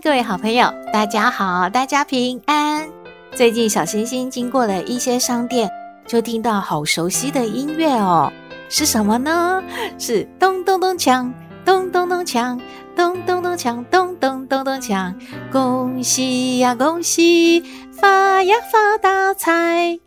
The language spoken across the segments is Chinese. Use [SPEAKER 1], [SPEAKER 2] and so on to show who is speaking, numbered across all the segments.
[SPEAKER 1] 各位好朋友，大家好，大家平安。最近小星星经过了一些商店，就听到好熟悉的音乐哦，是什么呢？是咚咚咚锵，咚咚咚锵，咚咚咚锵，咚咚咚咚锵，恭喜呀，恭喜，发呀发大财。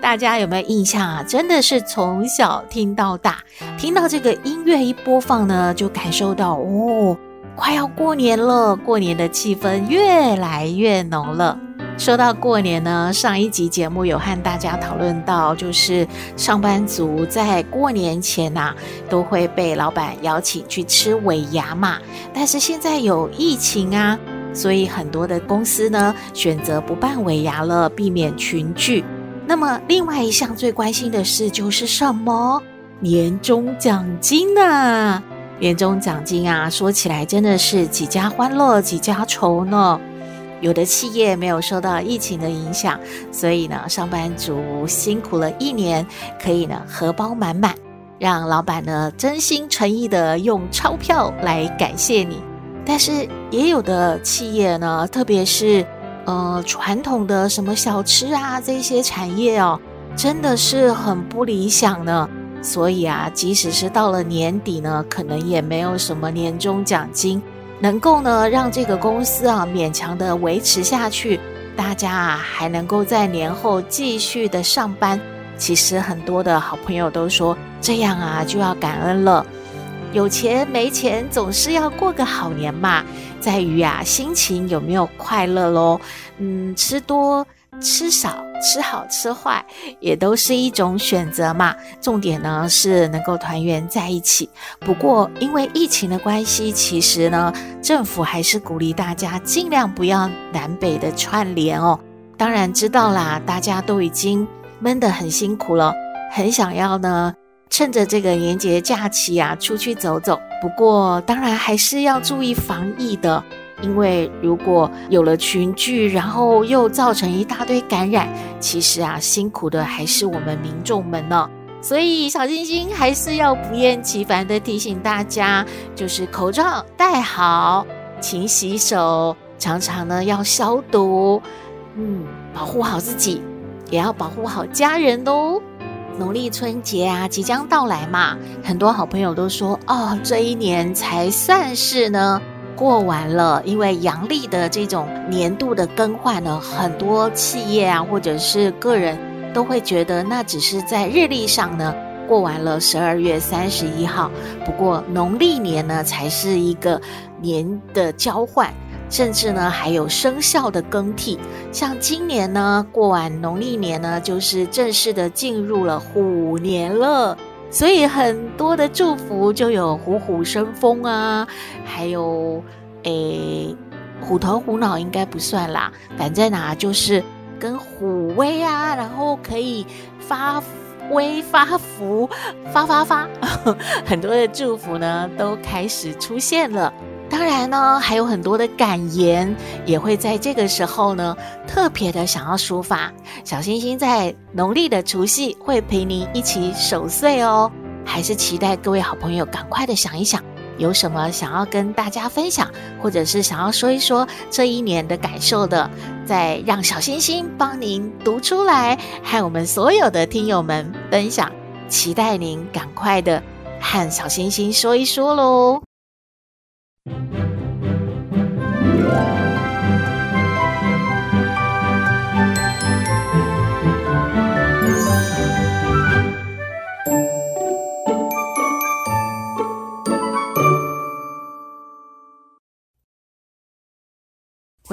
[SPEAKER 1] 大家有没有印象啊？真的是从小听到大，听到这个音乐一播放呢，就感受到哦。快要过年了，过年的气氛越来越浓了。说到过年呢，上一集节目有和大家讨论到，就是上班族在过年前呐、都会被老板邀请去吃尾牙嘛。但是现在有疫情啊，所以很多的公司呢选择不办尾牙了，避免群聚。那么另外一项最关心的事就是什么？年终奖金呢、啊？年终奖金啊，说起来真的是几家欢乐几家愁呢。有的企业没有受到疫情的影响，所以呢，上班族辛苦了一年，可以呢荷包满满，让老板呢真心诚意的用钞票来感谢你。但是也有的企业呢，特别是呃传统的什么小吃啊这些产业哦，真的是很不理想呢。所以啊，即使是到了年底呢，可能也没有什么年终奖金能够呢让这个公司啊勉强的维持下去，大家啊还能够在年后继续的上班。其实很多的好朋友都说，这样啊就要感恩了。有钱没钱，总是要过个好年嘛，在于啊心情有没有快乐喽。嗯，吃多。吃少、吃好、吃坏，也都是一种选择嘛。重点呢是能够团圆在一起。不过因为疫情的关系，其实呢政府还是鼓励大家尽量不要南北的串联哦。当然知道啦，大家都已经闷得很辛苦了，很想要呢趁着这个年节假期啊出去走走。不过当然还是要注意防疫的。因为如果有了群聚，然后又造成一大堆感染，其实啊，辛苦的还是我们民众们呢。所以小星星还是要不厌其烦地提醒大家，就是口罩戴好，勤洗手，常常呢要消毒，嗯，保护好自己，也要保护好家人哦。农历春节啊，即将到来嘛，很多好朋友都说，哦，这一年才算是呢。过完了，因为阳历的这种年度的更换呢，很多企业啊，或者是个人都会觉得那只是在日历上呢过完了十二月三十一号。不过农历年呢，才是一个年的交换，甚至呢还有生肖的更替。像今年呢，过完农历年呢，就是正式的进入了虎年了。所以很多的祝福就有虎虎生风啊，还有诶虎头虎脑应该不算啦，反正啊就是跟虎威啊，然后可以发威发福发发发，很多的祝福呢都开始出现了。当然呢，还有很多的感言也会在这个时候呢，特别的想要抒发。小星星在农历的除夕会陪您一起守岁哦，还是期待各位好朋友赶快的想一想，有什么想要跟大家分享，或者是想要说一说这一年的感受的，再让小星星帮您读出来，和我们所有的听友们分享。期待您赶快的和小星星说一说喽。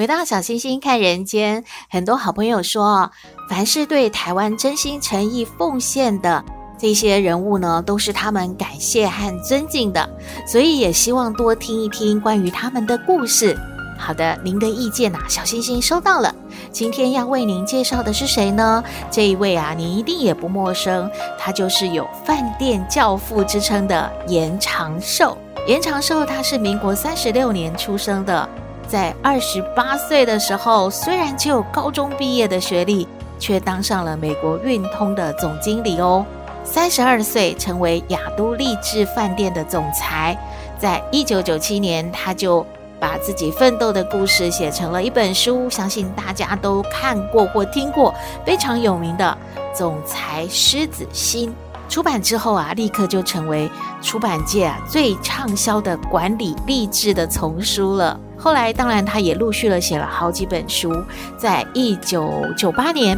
[SPEAKER 1] 回到小星星看人间，很多好朋友说，凡是对台湾真心诚意奉献的这些人物呢，都是他们感谢和尊敬的，所以也希望多听一听关于他们的故事。好的，您的意见呐、小星星收到了。今天要为您介绍的是谁呢？这一位啊，您一定也不陌生，他就是有饭店教父之称的严长寿。严长寿他是民国三十六年出生的，在二十八岁的时候，虽然只有高中毕业的学历，却当上了美国运通的总经理哦。三十二岁成为亚都丽致饭店的总裁，在一九九七年他就。把自己奋斗的故事写成了一本书，相信大家都看过或听过，非常有名的《总裁狮子心》。出版之后啊，立刻就成为出版界啊最畅销的管理励志的丛书了。后来，当然他也陆续了写了好几本书。在一九九八年，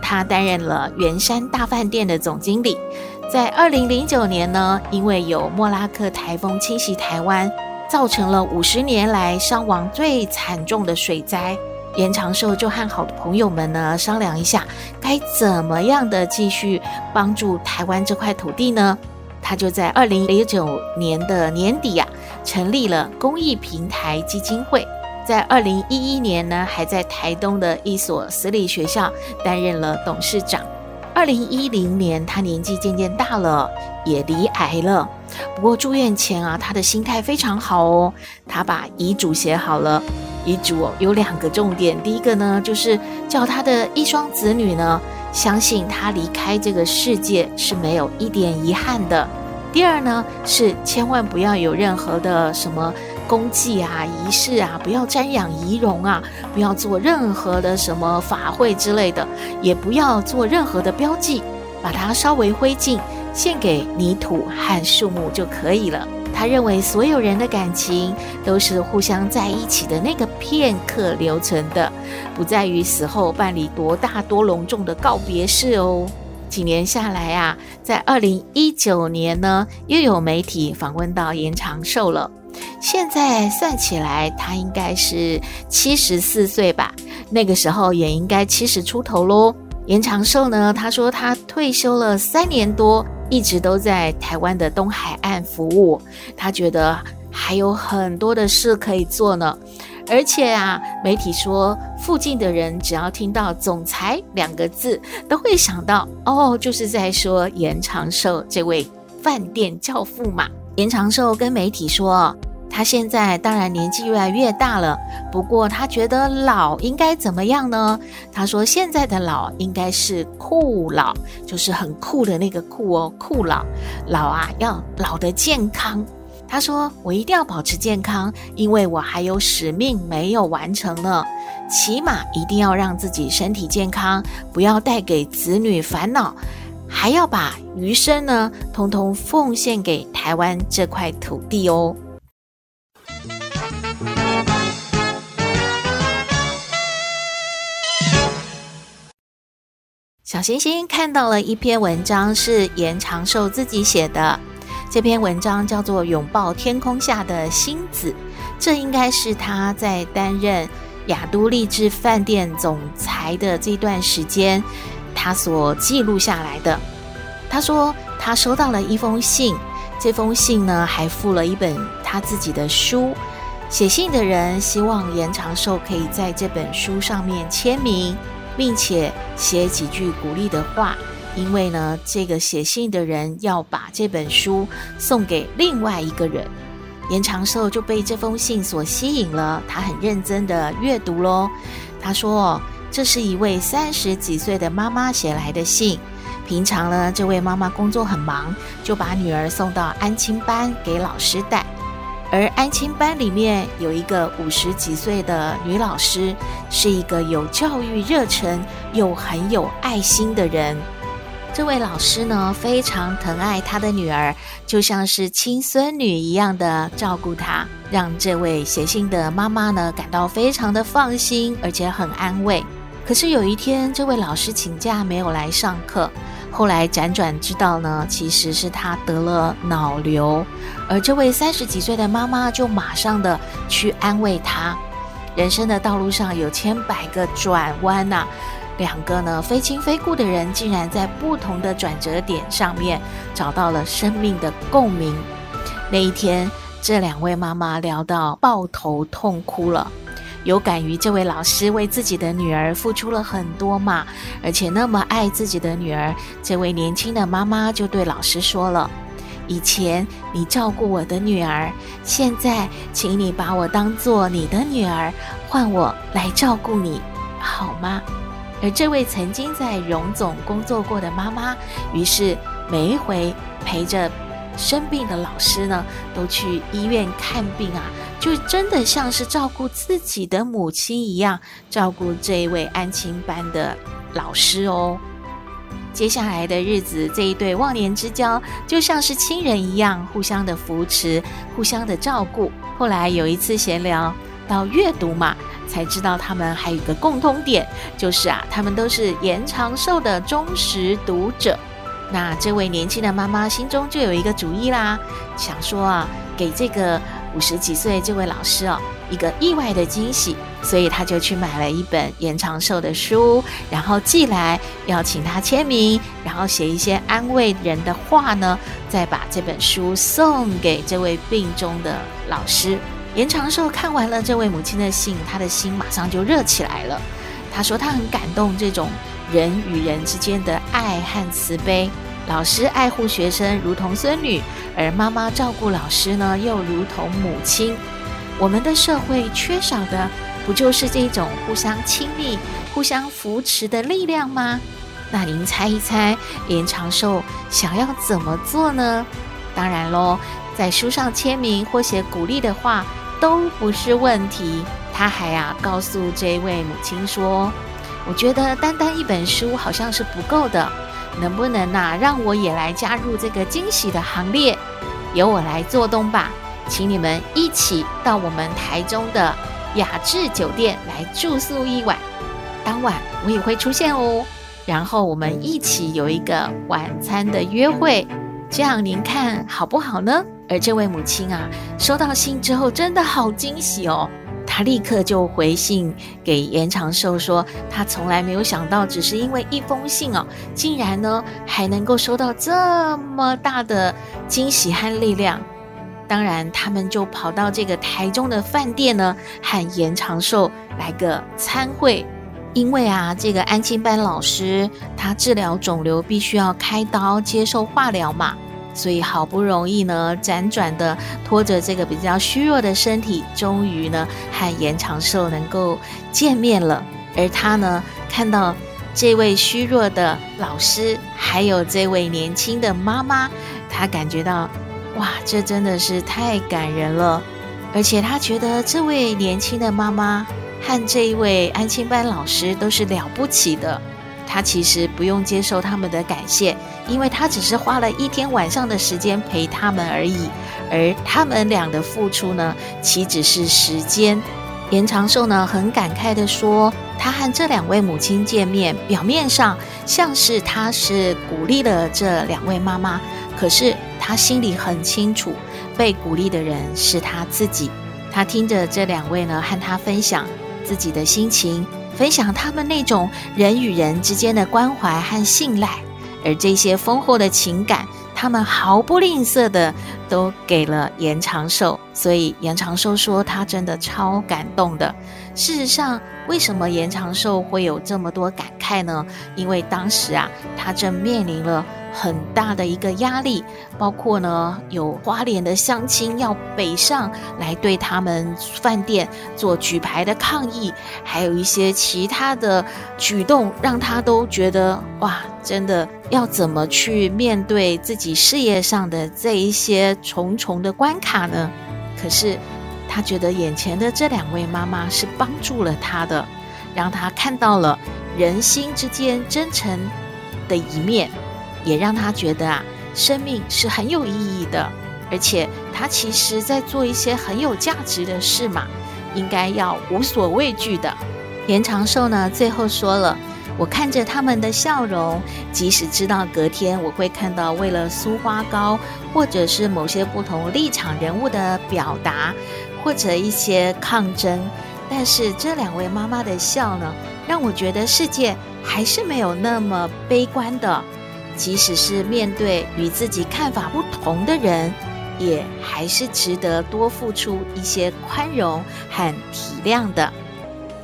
[SPEAKER 1] 他担任了圆山大饭店的总经理。在二零零九年呢，因为有莫拉克台风侵袭台湾。造成了五十年来伤亡最惨重的水灾，严长寿就和好的朋友们呢商量一下，该怎么样的继续帮助台湾这块土地呢？他就在二零零九年的年底呀、啊，成立了公益平台基金会，在二零一一年呢，还在台东的一所私立学校担任了董事长。二零一零年，他年纪渐渐大了，也罹癌了。不过住院前啊，他的心态非常好哦。他把遗嘱写好了，遗嘱哦有两个重点。第一个呢，就是叫他的一双子女呢，相信他离开这个世界是没有一点遗憾的。第二呢，是千万不要有任何的什么。功绩啊，仪式啊，不要瞻仰遗容啊，不要做任何的什么法会之类的，也不要做任何的标记，把它烧为灰烬，献给泥土和树木就可以了。他认为所有人的感情都是互相在一起的那个片刻留存的，不在于死后办理多大多隆重的告别式哦。几年下来啊，在二零一九年呢，又有媒体访问到严长寿了。现在算起来，他应该是七十四岁吧？那个时候也应该七十出头喽。严长寿呢，他说他退休了三年多，一直都在台湾的东海岸服务。他觉得还有很多的事可以做呢。而且啊，媒体说附近的人只要听到“总裁”两个字，都会想到哦，就是在说延长寿这位饭店教父嘛。延长寿跟媒体说，他现在当然年纪越来越大了，不过他觉得老应该怎么样呢？他说现在的老应该是酷老，就是很酷的那个酷哦，酷老。老啊，要老得健康。他说我一定要保持健康，因为我还有使命没有完成呢。起码一定要让自己身体健康，不要带给子女烦恼。还要把余生呢，通通奉献给台湾这块土地哦。小星星看到了一篇文章，是严长寿自己写的。这篇文章叫做《拥抱天空下的星子》，这应该是他在担任亚都丽致饭店总裁的这段时间。他所记录下来的，他说他收到了一封信，这封信呢还附了一本他自己的书。写信的人希望严长寿可以在这本书上面签名，并且写几句鼓励的话，因为呢，这个写信的人要把这本书送给另外一个人。严长寿就被这封信所吸引了，他很认真的阅读喽。他说。这是一位三十几岁的妈妈写来的信。平常呢，这位妈妈工作很忙，就把女儿送到安亲班给老师带。而安亲班里面有一个五十几岁的女老师，是一个有教育热忱又很有爱心的人。这位老师呢，非常疼爱她的女儿，就像是亲孙女一样的照顾她，让这位写信的妈妈呢，感到非常的放心，而且很安慰。可是有一天，这位老师请假没有来上课。后来辗转知道呢，其实是他得了脑瘤。而这位三十几岁的妈妈就马上的去安慰他。人生的道路上有千百个转弯呐，两个呢非亲非故的人，竟然在不同的转折点上面找到了生命的共鸣。那一天，这两位妈妈聊到抱头痛哭了。有感于这位老师为自己的女儿付出了很多嘛，而且那么爱自己的女儿，这位年轻的妈妈就对老师说了：“以前你照顾我的女儿，现在请你把我当做你的女儿，换我来照顾你，好吗？”而这位曾经在荣总工作过的妈妈，于是每一回陪着生病的老师呢，都去医院看病啊，就真的像是照顾自己的母亲一样，照顾这一位安亲班的老师哦。接下来的日子，这一对忘年之交就像是亲人一样，互相的扶持，互相的照顾。后来有一次闲聊到阅读嘛。才知道他们还有一个共通点，就是啊，他们都是严长寿的忠实读者。那这位年轻的妈妈心中就有一个主意啦，想说啊，给这个五十几岁这位老师哦一个意外的惊喜，所以他就去买了一本严长寿的书，然后寄来要请他签名，然后写一些安慰人的话呢，再把这本书送给这位病中的老师。严长寿看完了这位母亲的信，他的心马上就热起来了。他说他很感动这种人与人之间的爱和慈悲。老师爱护学生如同孙女，而妈妈照顾老师呢又如同母亲。我们的社会缺少的不就是这种互相亲密、互相扶持的力量吗？那您猜一猜，严长寿想要怎么做呢？当然喽，在书上签名或写鼓励的话。都不是问题。他还啊告诉这位母亲说：“我觉得单单一本书好像是不够的，能不能呐让我也来加入这个惊喜的行列？由我来做东吧，请你们一起到我们台中的雅致酒店来住宿一晚，当晚我也会出现哦。然后我们一起有一个晚餐的约会，这样您看好不好呢？”而这位母亲啊，收到信之后真的好惊喜哦！他立刻就回信给严长寿说，他从来没有想到，只是因为一封信哦，竟然呢还能够收到这么大的惊喜和力量。当然，他们就跑到这个台中的饭店呢，和严长寿来个餐会。因为啊，这个安庆班老师他治疗肿瘤必须要开刀接受化疗嘛。所以好不容易呢，辗转的拖着这个比较虚弱的身体，终于呢和严长寿能够见面了。而他呢，看到这位虚弱的老师，还有这位年轻的妈妈，他感觉到哇，这真的是太感人了。而且他觉得这位年轻的妈妈和这一位安亲班老师都是了不起的。他其实不用接受他们的感谢，因为他只是花了一天晚上的时间陪他们而已，而他们俩的付出呢，岂止是时间？严长寿呢，很感慨地说，他和这两位母亲见面，表面上像是他是鼓励了这两位妈妈，可是他心里很清楚，被鼓励的人是他自己。他听着这两位呢，和他分享自己的心情。分享他们那种人与人之间的关怀和信赖，而这些丰厚的情感，他们毫不吝啬的都给了严长寿。所以严长寿说他真的超感动的。事实上，为什么严长寿会有这么多感慨呢？因为当时啊，他正面临了。很大的一个压力，包括呢，有花莲的乡亲要北上来对他们饭店做举牌的抗议，还有一些其他的举动，让他都觉得哇，真的要怎么去面对自己事业上的这一些重重的关卡呢？可是他觉得眼前的这两位妈妈是帮助了他的，让他看到了人心之间真诚的一面。也让他觉得啊，生命是很有意义的，而且他其实在做一些很有价值的事嘛，应该要无所畏惧的。严长寿呢，最后说了：“我看着他们的笑容，即使知道隔天我会看到为了酥花糕，或者是某些不同立场人物的表达，或者一些抗争，但是这两位妈妈的笑呢，让我觉得世界还是没有那么悲观的。”即使是面对与自己看法不同的人，也还是值得多付出一些宽容和体谅的。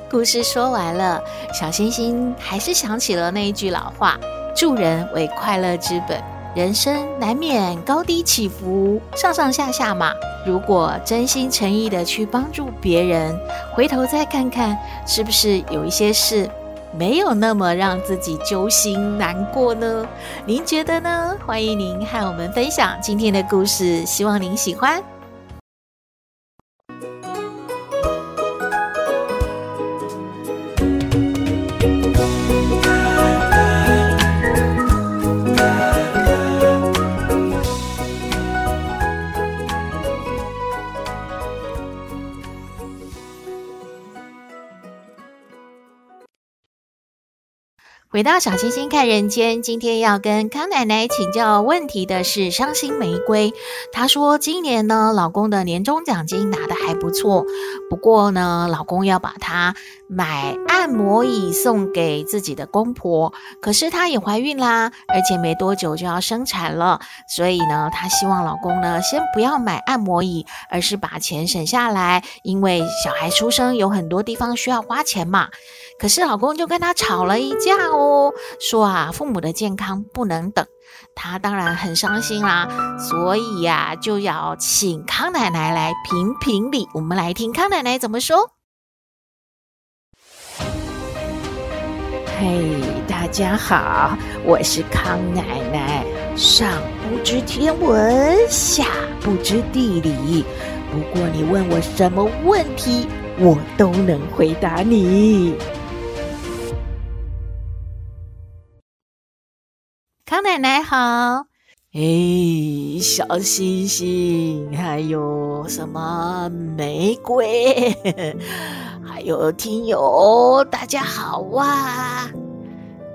[SPEAKER 1] 故事说完了，小星星还是想起了那一句老话：“助人为快乐之本。”人生难免高低起伏，上上下下嘛。如果真心诚意的去帮助别人，回头再看看，是不是有一些事没有那么让自己揪心难过呢？您觉得呢？欢迎您和我们分享今天的故事，希望您喜欢。回到小星星看人间，今天要跟康奶奶请教问题的是伤心玫瑰。她说，今年呢，老公的年终奖金拿得还不错，不过呢，老公要把她买按摩椅送给自己的公婆。可是她也怀孕啦，而且没多久就要生产了，所以呢，她希望老公呢，先不要买按摩椅，而是把钱省下来，因为小孩出生有很多地方需要花钱嘛。可是老公就跟她吵了一架哦，说啊，父母的健康不能等。她当然很伤心啦，所以呀、就要请康奶奶来评评理。我们来听康奶奶怎么说。
[SPEAKER 2] 嘿，大家好，我是康奶奶。上不知天文，下不知地理，不过你问我什么问题，我都能回答你。
[SPEAKER 1] 康奶奶好，
[SPEAKER 2] 哎，小星星，还有什么玫瑰，还有听友，大家好啊！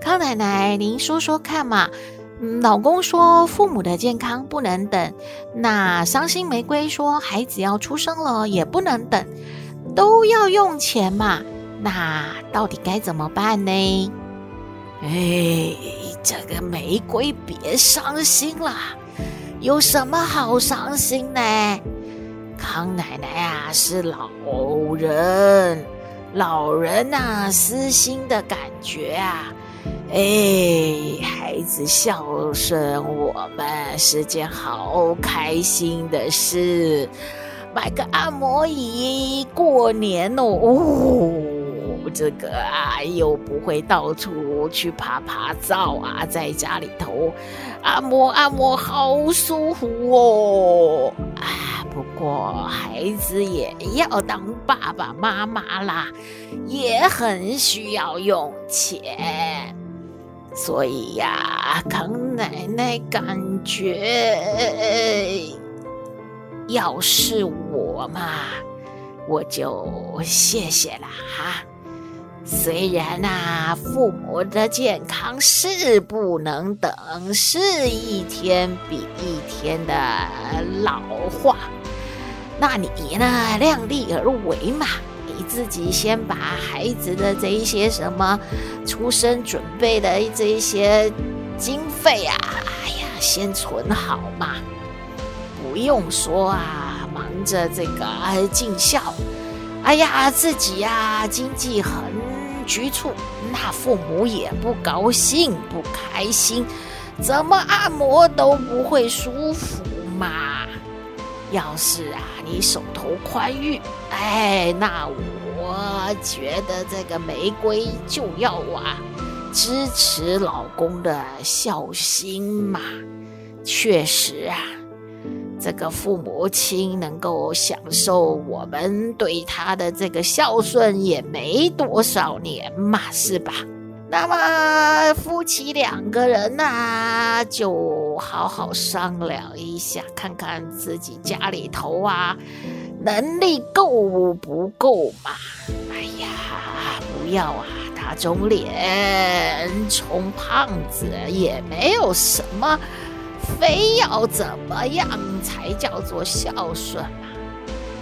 [SPEAKER 1] 康奶奶，您说说看嘛。老公说父母的健康不能等，那伤心玫瑰说孩子要出生了也不能等，都要用钱嘛。那到底该怎么办呢？
[SPEAKER 2] 哎，这个玫瑰别伤心了，有什么好伤心呢？康奶奶啊，是老人，老人呐、啊，私心的感觉啊。哎，孩子孝顺我们是件好开心的事，买个按摩椅过年哦。哦这个啊，又不会到处去趴趴走啊，在家里头按摩按摩，好舒服哦。啊，不过孩子也要当爸爸妈妈啦，也很需要用钱。所以呀，康奶奶感觉，要是我嘛，我就谢谢了哈。虽然啊，父母的健康是不能等，是一天比一天的老化，那你呢，量力而为嘛，你自己先把孩子的这一些什么出生准备的这一些经费啊，哎呀，先存好嘛，不用说啊，忙着这个尽孝，哎呀，自己呀，经济很。局促，那父母也不高兴，不开心，怎么按摩都不会舒服嘛。要是啊，你手头宽裕，哎，那我觉得这个玫瑰就要啊，支持老公的孝心嘛。确实啊。这个父母亲能够享受我们对他的这个孝顺，也没多少年嘛，是吧？那么夫妻两个人呢、啊，就好好商量一下，看看自己家里头啊，能力够不够嘛？哎呀，不要啊，打肿脸充胖子也没有什么。非要怎么样才叫做孝顺嘛？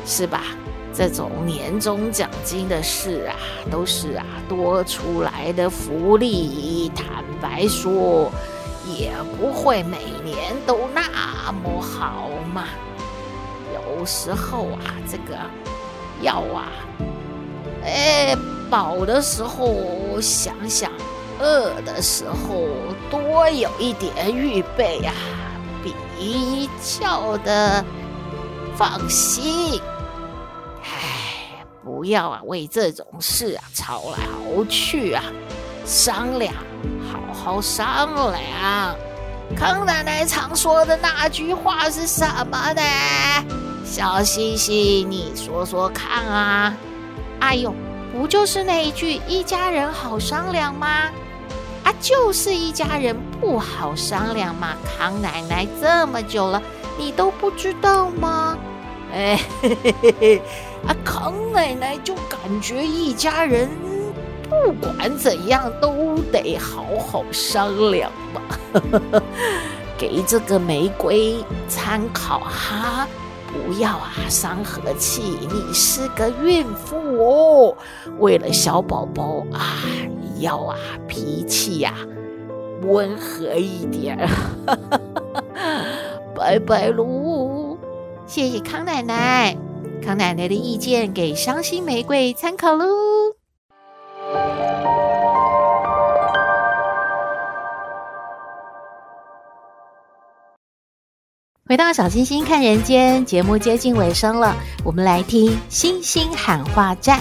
[SPEAKER 2] 是吧？这种年终奖金的事啊，都是啊多出来的福利。坦白说，也不会每年都那么好嘛。有时候啊，这个要啊，哎，饱的时候想想，饿的时候多有一点预备呀，比较的放心。唉，不要啊，为这种事啊吵来吵去啊，商量，好好商量。康奶奶常说的那句话是什么呢？小星星，你说说看啊！
[SPEAKER 1] 哎呦，不就是那一句“一家人好商量”吗？啊，就是一家人不好商量嘛！康奶奶这么久了，你都不知道吗？
[SPEAKER 2] 哎，嘿嘿嘿，啊，康奶奶就感觉一家人不管怎样都得好好商量嘛。给这个玫瑰参考哈。不要啊，伤和气！你是个孕妇哦，为了小宝宝啊，要啊脾气呀、啊、温和一点。拜拜喽，
[SPEAKER 1] 谢谢康奶奶，康奶奶的意见给伤心玫瑰参考喽。回到小星星看人间节目接近尾声了，我们来听星星喊话站。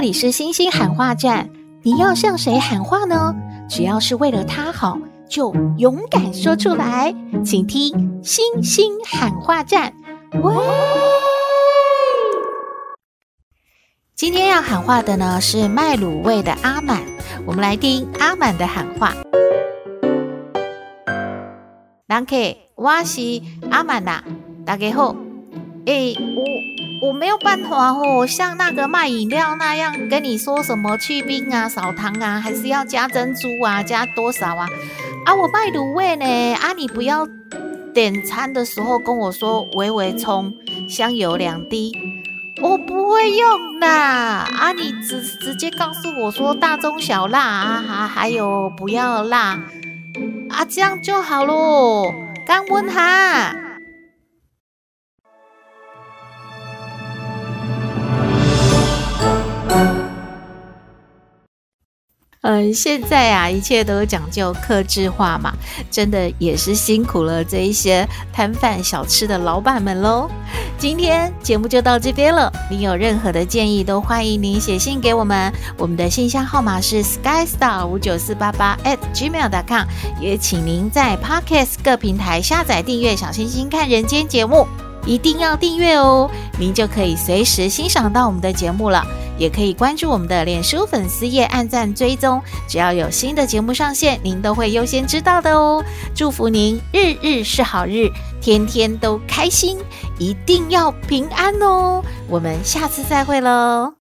[SPEAKER 1] 这里是星星喊话站，你要向谁喊话呢？只要是为了他好，就勇敢说出来。请听星星喊话站。喂，今天要喊话的呢是卖卤味的阿满。我们来听阿满的喊话。大家，我是阿满呐，大家好。诶，我我没有办法哦，像那个卖饮料那样跟你说什么去冰啊、少糖啊，还是要加珍珠啊，加多少啊？啊，我卖卤味呢，啊，你不要点餐的时候跟我说微微葱，香油两滴。我不会用的啊！你直直接告诉我说大中小辣啊，还还有不要辣啊，这样就好喽。刚温哈。嗯，现在啊，一切都讲究克制化嘛，真的也是辛苦了这一些摊贩小吃的老板们喽。今天节目就到这边了，您有任何的建议都欢迎您写信给我们，我们的信箱号码是 skystar 五九四八八 at gmail.com，也请您在 Podcast 各平台下载订阅小星星看人间节目，一定要订阅哦，您就可以随时欣赏到我们的节目了。也可以关注我们的脸书粉丝页，按赞追踪，只要有新的节目上线，您都会优先知道的哦。祝福您日日是好日，天天都开心，一定要平安哦。我们下次再会喽。